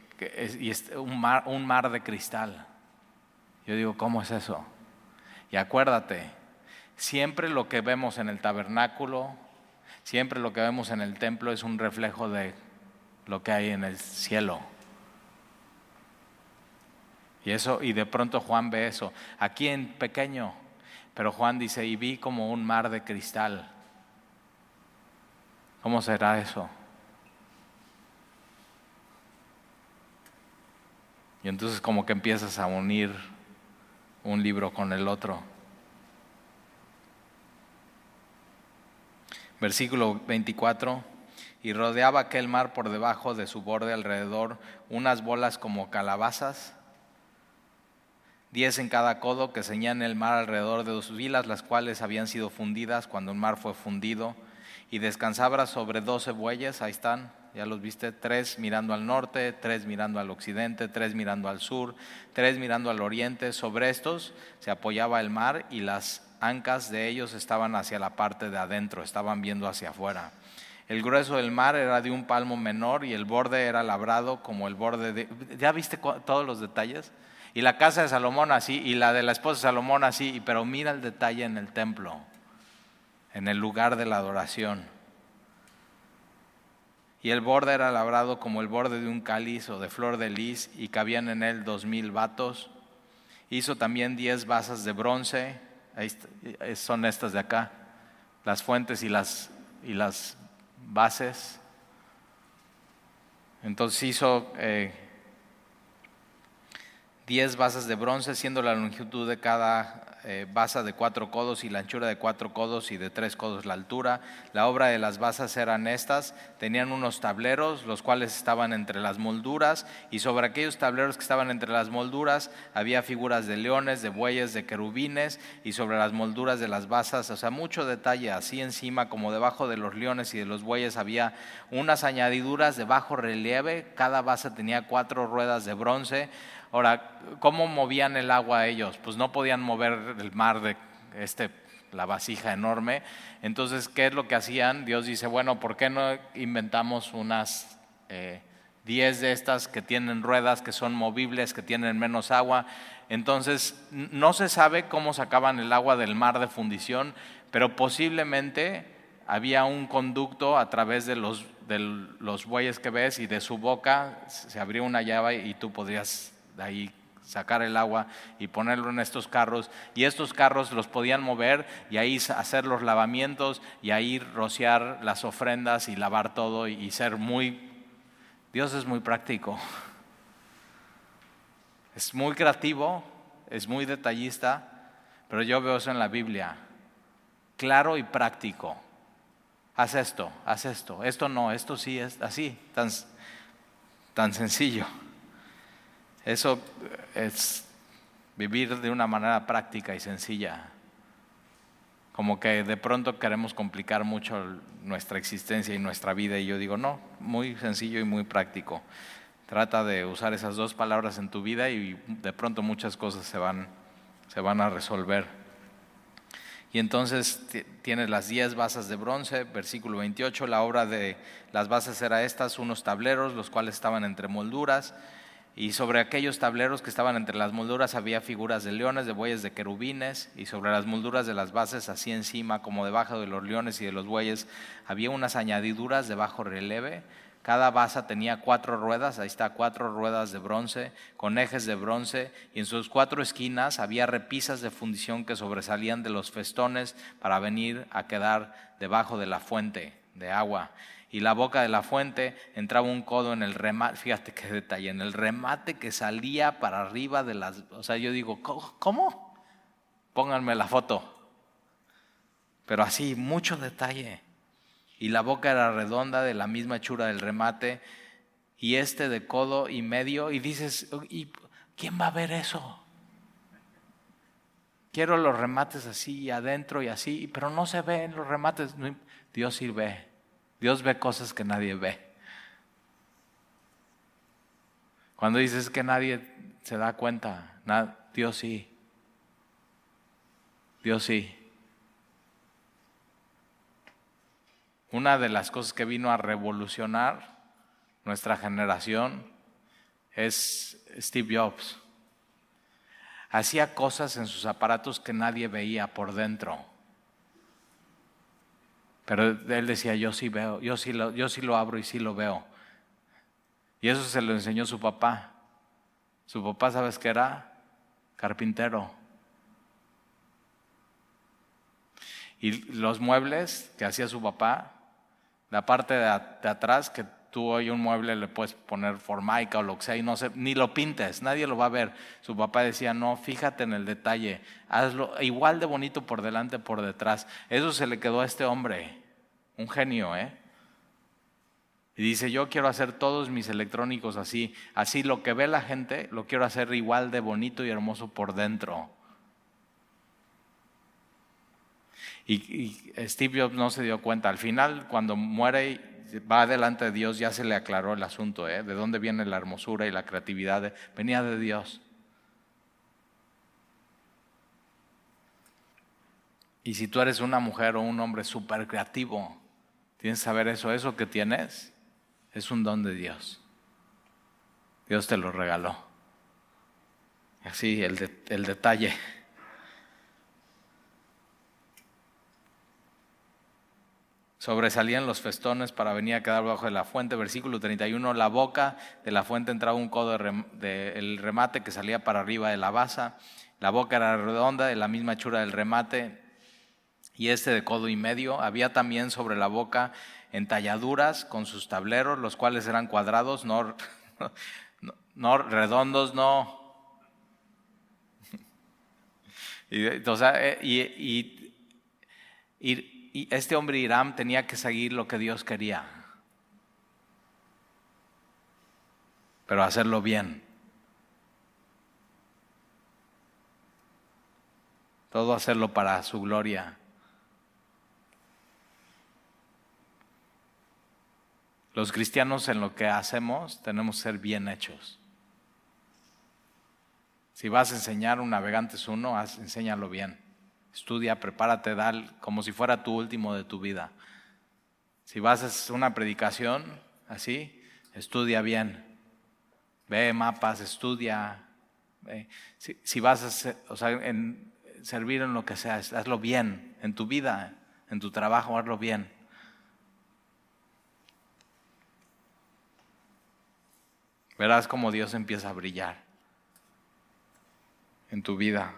y es un mar, un mar de cristal. Yo digo, ¿cómo es eso? Y acuérdate, siempre lo que vemos en el tabernáculo, siempre lo que vemos en el templo es un reflejo de lo que hay en el cielo. Y eso, y de pronto Juan ve eso, aquí en pequeño, pero Juan dice, y vi como un mar de cristal. ¿Cómo será eso? Y entonces como que empiezas a unir un libro con el otro. Versículo 24. Y rodeaba aquel mar por debajo de su borde alrededor unas bolas como calabazas diez en cada codo que señalan el mar alrededor de dos vilas, las cuales habían sido fundidas cuando el mar fue fundido, y descansaba sobre doce bueyes, ahí están, ya los viste, tres mirando al norte, tres mirando al occidente, tres mirando al sur, tres mirando al oriente. Sobre estos se apoyaba el mar y las ancas de ellos estaban hacia la parte de adentro, estaban viendo hacia afuera. El grueso del mar era de un palmo menor y el borde era labrado como el borde de... ¿Ya viste todos los detalles? Y la casa de Salomón así, y la de la esposa de Salomón así, pero mira el detalle en el templo, en el lugar de la adoración. Y el borde era labrado como el borde de un cáliz o de flor de lis, y cabían en él dos mil vatos. Hizo también diez basas de bronce, son estas de acá, las fuentes y las, y las bases. Entonces hizo eh, diez basas de bronce, siendo la longitud de cada eh, basa de cuatro codos y la anchura de cuatro codos y de tres codos la altura. La obra de las basas eran estas, tenían unos tableros, los cuales estaban entre las molduras, y sobre aquellos tableros que estaban entre las molduras había figuras de leones, de bueyes, de querubines, y sobre las molduras de las basas, o sea, mucho detalle, así encima como debajo de los leones y de los bueyes había unas añadiduras de bajo relieve, cada base tenía cuatro ruedas de bronce, Ahora, ¿cómo movían el agua ellos? Pues no podían mover el mar de este, la vasija enorme. Entonces, ¿qué es lo que hacían? Dios dice, bueno, ¿por qué no inventamos unas eh, de estas que tienen ruedas, que son movibles, que tienen menos agua? Entonces, no se sabe cómo sacaban el agua del mar de fundición, pero posiblemente había un conducto a través de los, de los bueyes que ves y de su boca se abría una llave y tú podrías ahí sacar el agua y ponerlo en estos carros y estos carros los podían mover y ahí hacer los lavamientos y ahí rociar las ofrendas y lavar todo y ser muy Dios es muy práctico. Es muy creativo, es muy detallista, pero yo veo eso en la Biblia. Claro y práctico. Haz esto, haz esto, esto no, esto sí es así, tan, tan sencillo. Eso es vivir de una manera práctica y sencilla. Como que de pronto queremos complicar mucho nuestra existencia y nuestra vida y yo digo, no, muy sencillo y muy práctico. Trata de usar esas dos palabras en tu vida y de pronto muchas cosas se van, se van a resolver. Y entonces tienes las diez basas de bronce, versículo 28, la obra de las bases era estas, unos tableros, los cuales estaban entre molduras y sobre aquellos tableros que estaban entre las molduras había figuras de leones, de bueyes, de querubines, y sobre las molduras de las bases, así encima como debajo de los leones y de los bueyes, había unas añadiduras de bajo relieve, Cada basa tenía cuatro ruedas, ahí está, cuatro ruedas de bronce, con ejes de bronce, y en sus cuatro esquinas había repisas de fundición que sobresalían de los festones para venir a quedar debajo de la fuente de agua. Y la boca de la fuente entraba un codo en el remate, fíjate qué detalle, en el remate que salía para arriba de las... O sea, yo digo, ¿cómo? Pónganme la foto. Pero así, mucho detalle y la boca era redonda de la misma hechura del remate y este de codo y medio y dices, ¿y quién va a ver eso? Quiero los remates así adentro y así, pero no se ven los remates. Dios sí ve. Dios ve cosas que nadie ve. Cuando dices que nadie se da cuenta, Dios sí. Dios sí. Una de las cosas que vino a revolucionar nuestra generación es Steve Jobs. Hacía cosas en sus aparatos que nadie veía por dentro. Pero él decía, yo sí veo, yo sí lo, yo sí lo abro y sí lo veo. Y eso se lo enseñó su papá. Su papá, ¿sabes qué era? Carpintero. Y los muebles que hacía su papá la parte de, atrás que tú hoy un mueble le puedes poner formaica o lo que sea y no sé, ni lo pintes, nadie lo va a ver. Su papá decía, no, fíjate en el detalle, hazlo igual de bonito por delante, por detrás. Eso se le quedó a este hombre, un genio, ¿eh? Y dice, yo quiero hacer todos mis electrónicos así, así lo que ve la gente, lo quiero hacer igual de bonito y hermoso por dentro. Y, Steve Jobs no se dio cuenta. Al final, cuando muere va delante de Dios, ya se le aclaró el asunto, ¿eh? de dónde viene la hermosura y la creatividad. venía de Dios. Y si tú eres una mujer o un hombre súper creativo, tienes que saber eso, eso que tienes es un don de Dios. Dios te lo regaló. Así, el, el detalle. Sobresalían los festones para venir a quedar bajo de la fuente. Versículo 31, la boca de la fuente entraba un codo del remate que salía para arriba de la basa. La boca era redonda, de la misma hechura del remate, y este de codo y medio. Había también sobre la boca entalladuras con sus tableros, los cuales eran cuadrados, no, no, redondos, no. Y y este hombre Irán tenía que seguir lo que Dios quería, pero hacerlo bien. Todo hacerlo para su gloria. Los cristianos en lo que hacemos tenemos que ser bien hechos. Si vas a enseñar un navegantes uno, enséñalo bien. Estudia, prepárate, dal como si fuera tu último de tu vida. Si vas a hacer una predicación así, estudia bien. Ve mapas, estudia. Si, vas a o sea, en, servir en lo que sea, hazlo bien. En tu vida, en tu trabajo, hazlo bien. Verás cómo Dios empieza a brillar en tu vida.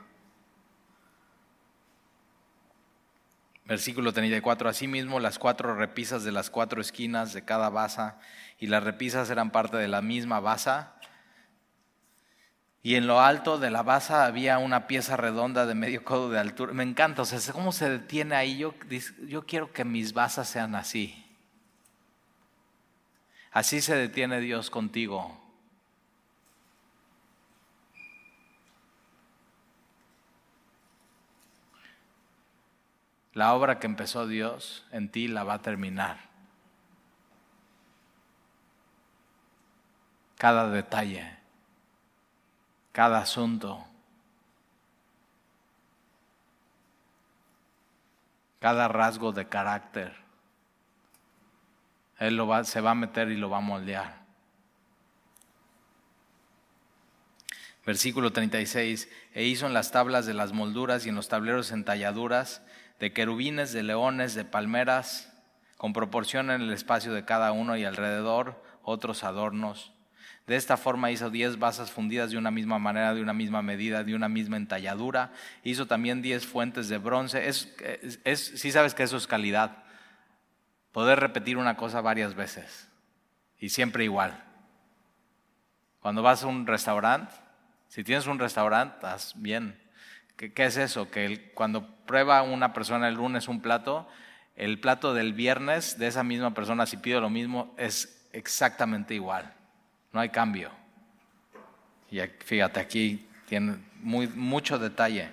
Versículo 34. Asimismo, las cuatro repisas de las cuatro esquinas de cada basa, y las repisas eran parte de la misma basa. Y en lo alto de la basa había una pieza redonda de medio codo de altura. Me encanta, o sea, cómo se detiene ahí. Yo, yo quiero que mis basas sean así. Así se detiene Dios contigo. La obra que empezó Dios en ti la va a terminar. Cada detalle, cada asunto, cada rasgo de carácter, Él lo va, se va a meter y lo va a moldear. Versículo 36, e hizo en las tablas de las molduras y en los tableros entalladuras de querubines, de leones, de palmeras, con proporción en el espacio de cada uno y alrededor otros adornos. De esta forma hizo diez basas fundidas de una misma manera, de una misma medida, de una misma entalladura. Hizo también diez fuentes de bronce. Es, es, sí sabes que eso es calidad. Poder repetir una cosa varias veces y siempre igual. Cuando vas a un restaurante, si tienes un restaurante, estás bien. ¿Qué, es eso? Que cuando prueba una persona el lunes un plato, el plato del viernes de esa misma persona, si pide lo mismo, es exactamente igual. No hay cambio. Y fíjate, aquí tiene mucho detalle.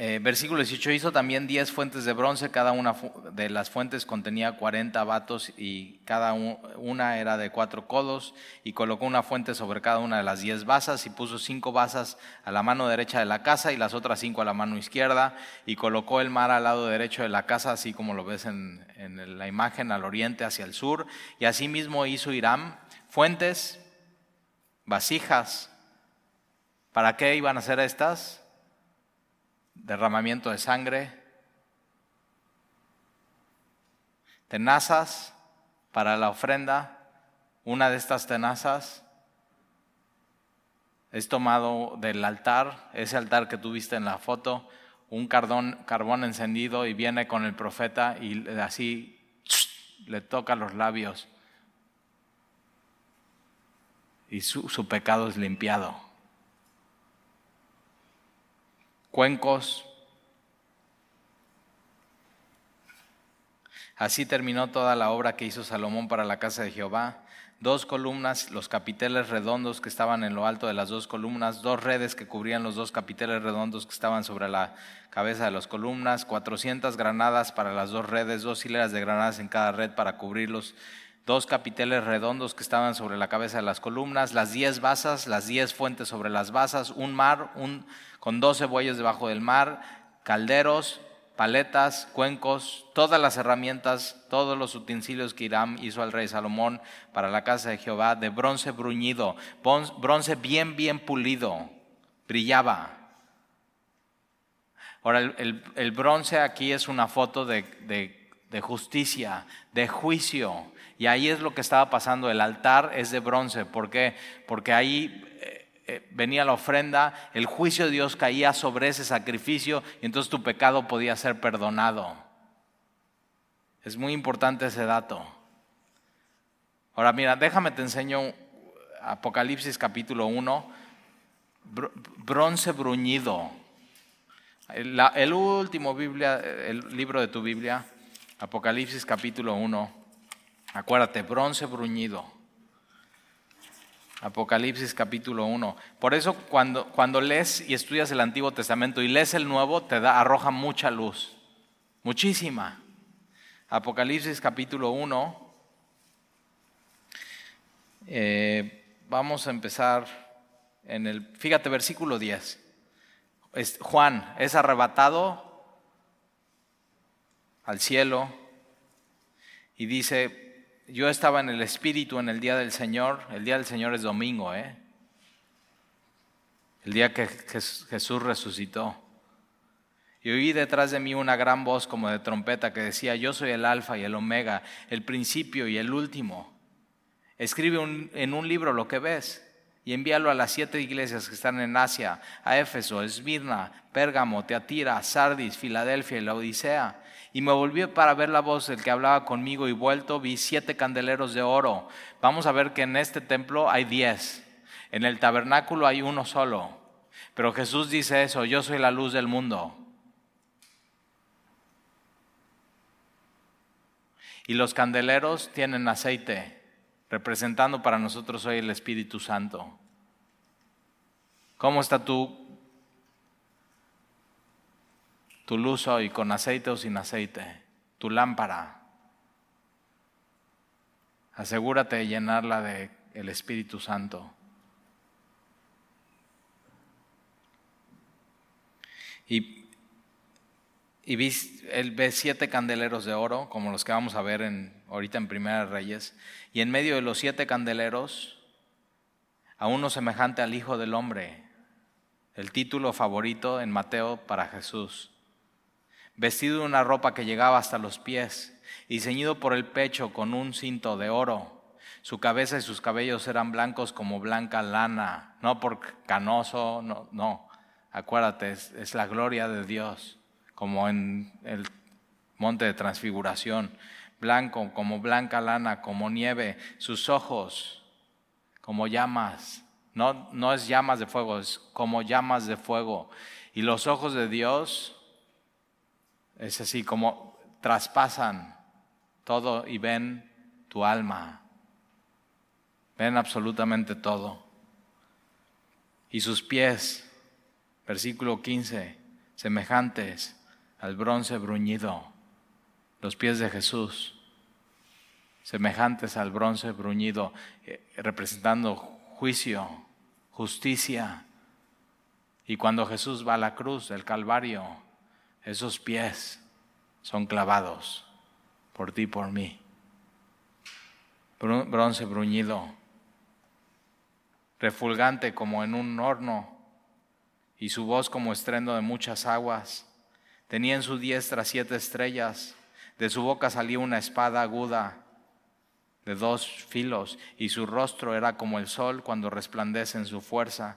Eh, versículo 18, hizo también 10 fuentes de bronce, cada una de las fuentes contenía 40 vatos y cada una era de cuatro codos y colocó una fuente sobre cada una de las 10 basas y puso cinco basas a la mano derecha de la casa y las otras cinco a la mano izquierda y colocó el mar al lado derecho de la casa, así como lo ves en, la imagen, al oriente hacia el sur. Y asimismo hizo Hiram fuentes, vasijas. ¿Para qué iban a ser estas? Derramamiento de sangre, tenazas para la ofrenda. Una de estas tenazas es tomado del altar, ese altar que tú viste en la foto, un carbón, carbón encendido y viene con el profeta y así le toca los labios y su pecado es limpiado cuencos. Así terminó toda la obra que hizo Salomón para la casa de Jehová. Dos columnas, los capiteles redondos que estaban en lo alto de las dos columnas, dos redes que cubrían los dos capiteles redondos que estaban sobre la cabeza de las columnas, cuatrocientas granadas para las dos redes, dos hileras de granadas en cada red para cubrirlos dos capiteles redondos que estaban sobre la cabeza de las columnas, las diez basas, las diez fuentes sobre las basas, un mar un, con doce bueyes debajo del mar, calderos, paletas, cuencos, todas las herramientas, todos los utensilios que Hiram hizo al rey Salomón para la casa de Jehová, de bronce bruñido, bronce bien, bien pulido, brillaba. Ahora, el, bronce aquí es una foto de, de justicia, de juicio, y ahí es lo que estaba pasando. El altar es de bronce. ¿Por qué? Porque ahí eh, eh, venía la ofrenda, el juicio de Dios caía sobre ese sacrificio y entonces tu pecado podía ser perdonado. Es muy importante ese dato. Ahora mira, déjame te enseño Apocalipsis capítulo 1, bronce bruñido. El, último Biblia, el libro de tu Biblia, Apocalipsis capítulo 1. Acuérdate, bronce bruñido. Apocalipsis capítulo 1. Por eso cuando, cuando lees y estudias el Antiguo Testamento y lees el Nuevo, te da, arroja mucha luz. Muchísima. Apocalipsis capítulo 1. Eh, vamos a empezar en el, fíjate, versículo 10. Juan es arrebatado al cielo y dice, yo estaba en el Espíritu en el día del Señor. El día del Señor es domingo, ¿eh? El día que Jesús resucitó. Y oí detrás de mí una gran voz como de trompeta que decía, yo soy el alfa y el omega, el principio y el último. Escribe en un libro lo que ves y envíalo a las siete iglesias que están en Asia, a Éfeso, Esmirna, Pérgamo, Teatira, Sardis, Filadelfia y la Odisea. Y me volví para ver la voz del que hablaba conmigo y vuelto vi siete candeleros de oro. Vamos a ver que en este templo hay diez. En el tabernáculo hay uno solo. Pero Jesús dice eso, yo soy la luz del mundo. Y los candeleros tienen aceite, representando para nosotros hoy el Espíritu Santo. ¿Cómo está tu tu luz hoy con aceite o sin aceite, tu lámpara. Asegúrate de llenarla de el Espíritu Santo. Y, y él ve siete candeleros de oro, como los que vamos a ver en, ahorita en Primera Reyes, y en medio de los siete candeleros, a uno semejante al Hijo del Hombre, el título favorito en Mateo para Jesús. Vestido de una ropa que llegaba hasta los pies y ceñido por el pecho con un cinto de oro. Su cabeza y sus cabellos eran blancos como blanca lana, no por canoso, no, no. Acuérdate, es, es la gloria de Dios, como en el monte de transfiguración, blanco como blanca lana, como nieve, sus ojos como llamas, no, no es llamas de fuego, es como llamas de fuego. Y los ojos de Dios es así como traspasan todo y ven tu alma. Ven absolutamente todo. Y sus pies, versículo 15, semejantes al bronce bruñido. Los pies de Jesús, semejantes al bronce bruñido, eh, representando juicio, justicia. Y cuando Jesús va a la cruz del Calvario, esos pies son clavados por ti y por mí. Bronce bruñido refulgante como en un horno, y su voz como estrendo de muchas aguas. Tenía en su diestra siete estrellas, de su boca salía una espada aguda de dos filos, y su rostro era como el sol cuando resplandece en su fuerza.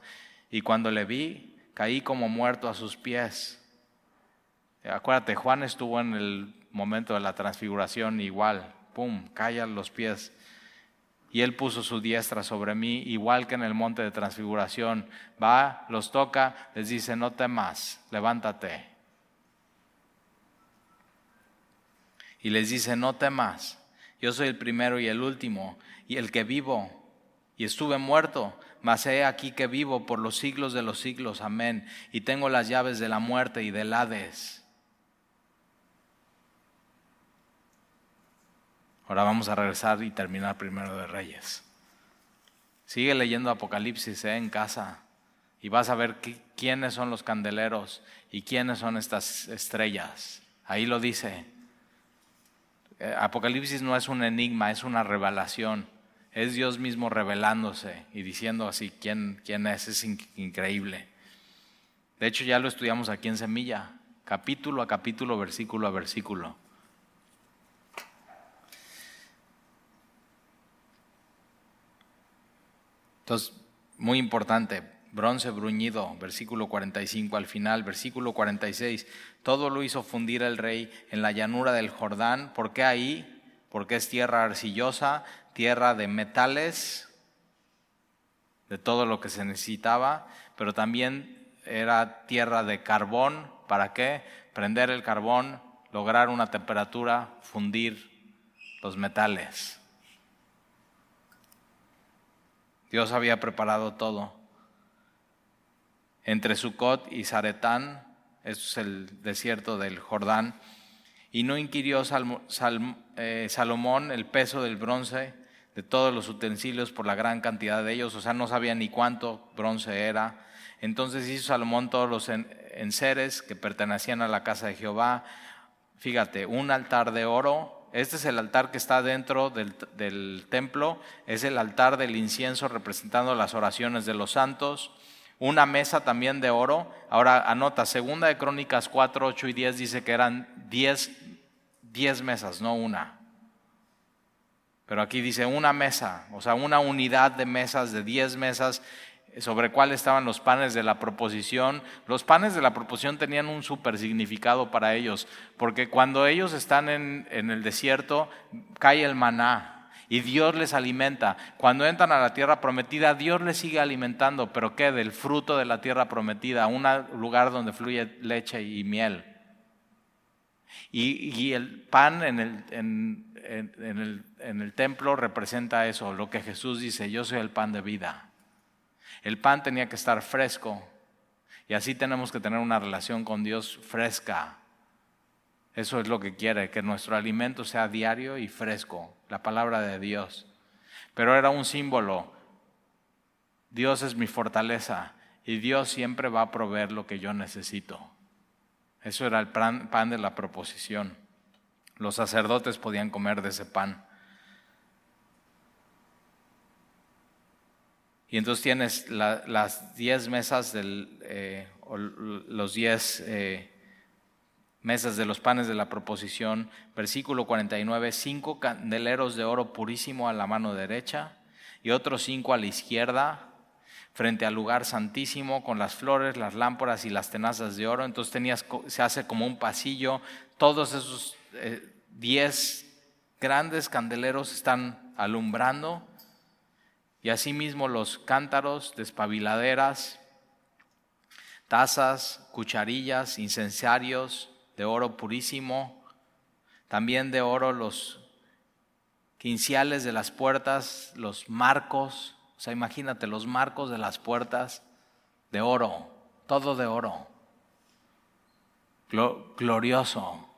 Y cuando le vi, caí como muerto a sus pies. Acuérdate, Juan estuvo en el momento de la transfiguración igual, pum, cae a los pies y él puso su diestra sobre mí, igual que en el monte de transfiguración. Va, los toca, les dice, no temas, levántate. Y les dice, no temas, yo soy el primero y el último, y el que vivo, y estuve muerto, mas he aquí que vivo por los siglos de los siglos, amén, y tengo las llaves de la muerte y del Hades. Ahora vamos a regresar y terminar primero de Reyes. Sigue leyendo Apocalipsis ¿eh? en casa y vas a ver quiénes son los candeleros y quiénes son estas estrellas. Ahí lo dice. Eh, Apocalipsis no es un enigma, es una revelación. Es Dios mismo revelándose y diciendo así quién, quién es. Es increíble. De hecho, ya lo estudiamos aquí en Semilla, capítulo a capítulo, versículo a versículo. Entonces, muy importante, bronce bruñido, versículo 45 al final, versículo 46, todo lo hizo fundir el rey en la llanura del Jordán. ¿Por qué ahí? Porque es tierra arcillosa, tierra de metales, de todo lo que se necesitaba, pero también era tierra de carbón. ¿Para qué? Prender el carbón, lograr una temperatura, fundir los metales. Dios había preparado todo. Entre Sucot y Zaretán, es el desierto del Jordán, y no inquirió eh, Salomón el peso del bronce de todos los utensilios por la gran cantidad de ellos, o sea, no sabía ni cuánto bronce era. Entonces hizo Salomón todos los enseres que pertenecían a la casa de Jehová. Fíjate, un altar de oro este es el altar que está dentro del, templo, es el altar del incienso representando las oraciones de los santos. Una mesa también de oro. Ahora anota, segunda de Crónicas 4, 8 y 10 dice que eran 10, 10 mesas, no una. Pero aquí dice una mesa, o sea, una unidad de mesas, de 10 mesas sobre cuál estaban los panes de la proposición. Los panes de la proposición tenían un super significado para ellos, porque cuando ellos están en, el desierto, cae el maná y Dios les alimenta. Cuando entran a la tierra prometida, Dios les sigue alimentando, pero ¿qué? Del fruto de la tierra prometida, un lugar donde fluye leche y miel. Y, el pan en el, en el templo representa eso, lo que Jesús dice, yo soy el pan de vida. El pan tenía que estar fresco y así tenemos que tener una relación con Dios fresca. Eso es lo que quiere, que nuestro alimento sea diario y fresco, la palabra de Dios. Pero era un símbolo. Dios es mi fortaleza y Dios siempre va a proveer lo que yo necesito. Eso era el pan, de la proposición. Los sacerdotes podían comer de ese pan. Y entonces tienes las diez mesas, del, eh, los diez eh, mesas de los panes de la proposición, versículo 49, cinco candeleros de oro purísimo a la mano derecha y otros cinco a la izquierda, frente al lugar santísimo, con las flores, las lámparas y las tenazas de oro. Entonces tenías, se hace como un pasillo, todos esos eh, diez grandes candeleros están alumbrando, y asimismo los cántaros, despabiladeras, tazas, cucharillas, incensarios de oro purísimo, también de oro los quinciales de las puertas, los marcos, o sea, imagínate los marcos de las puertas de oro, todo de oro, glorioso.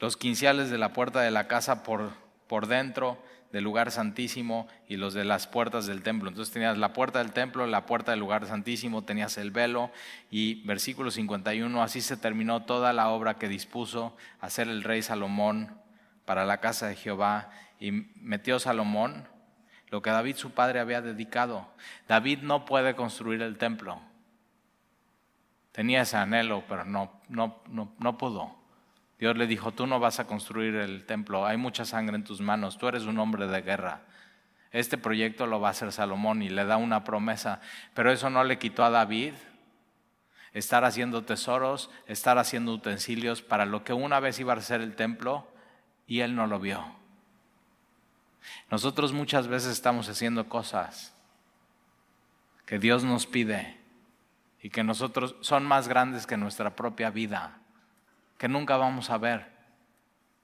Los quinciales de la puerta de la casa por, por dentro del lugar santísimo y los de las puertas del templo. Entonces tenías la puerta del templo, la puerta del lugar santísimo, tenías el velo y versículo 51, así se terminó toda la obra que dispuso hacer el rey Salomón para la casa de Jehová y metió Salomón lo que David su padre había dedicado. David no puede construir el templo. Tenía ese anhelo, pero no, no, no, no pudo. Dios le dijo, tú no vas a construir el templo, hay mucha sangre en tus manos, tú eres un hombre de guerra. Este proyecto lo va a hacer Salomón y le da una promesa, pero eso no le quitó a David estar haciendo tesoros, estar haciendo utensilios para lo que una vez iba a ser el templo y él no lo vio. Nosotros muchas veces estamos haciendo cosas que Dios nos pide y que nosotros son más grandes que nuestra propia vida que nunca vamos a ver.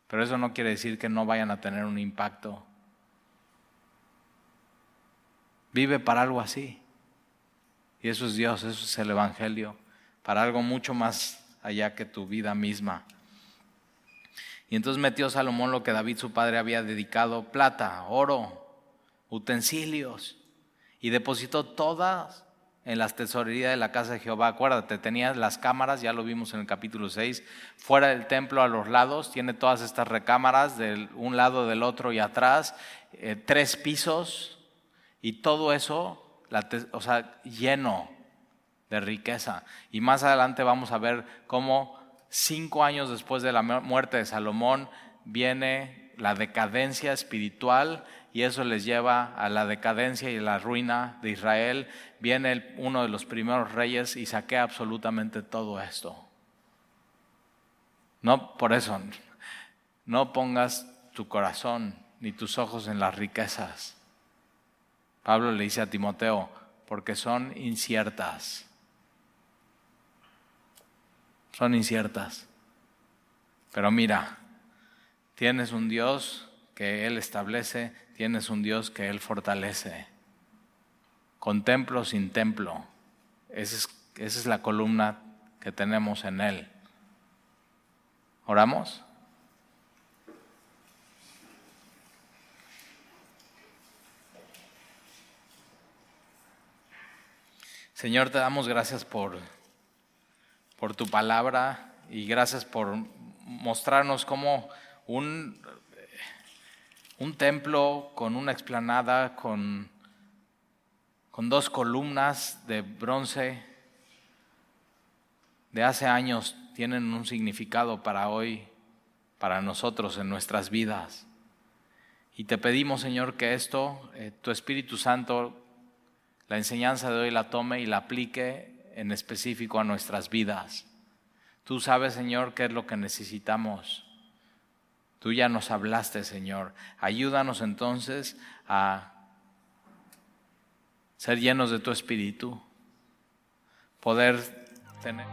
Pero eso no quiere decir que no vayan a tener un impacto. Vive para algo así. Y eso es Dios, eso es el Evangelio, para algo mucho más allá que tu vida misma. Y entonces metió Salomón lo que David su padre había dedicado, plata, oro, utensilios, y depositó todas en las tesorerías de la casa de Jehová. Acuérdate, tenía las cámaras, ya lo vimos en el capítulo 6, fuera del templo a los lados, tiene todas estas recámaras de un lado, del otro y atrás, eh, tres pisos y todo eso, o sea, lleno de riqueza. Y más adelante vamos a ver cómo cinco años después de la muerte de Salomón viene la decadencia espiritual y eso les lleva a la decadencia y la ruina de Israel. Viene uno de los primeros reyes y saquea absolutamente todo esto. No, por eso, no pongas tu corazón ni tus ojos en las riquezas. Pablo le dice a Timoteo, porque son inciertas. Son inciertas. Pero mira, tienes un Dios que Él establece tienes un Dios que Él fortalece. Con templo, sin templo. Esa es, esa es la columna que tenemos en Él. ¿Oramos? Señor, te damos gracias por, por tu palabra y gracias por mostrarnos cómo un un templo con una explanada, con, con dos columnas de bronce de hace años tienen un significado para hoy, para nosotros en nuestras vidas. Y te pedimos, Señor, que esto, eh, tu Espíritu Santo, la enseñanza de hoy la tome y la aplique en específico a nuestras vidas. Tú sabes, Señor, qué es lo que necesitamos. Tú ya nos hablaste, Señor. Ayúdanos entonces a ser llenos de tu espíritu, poder tener...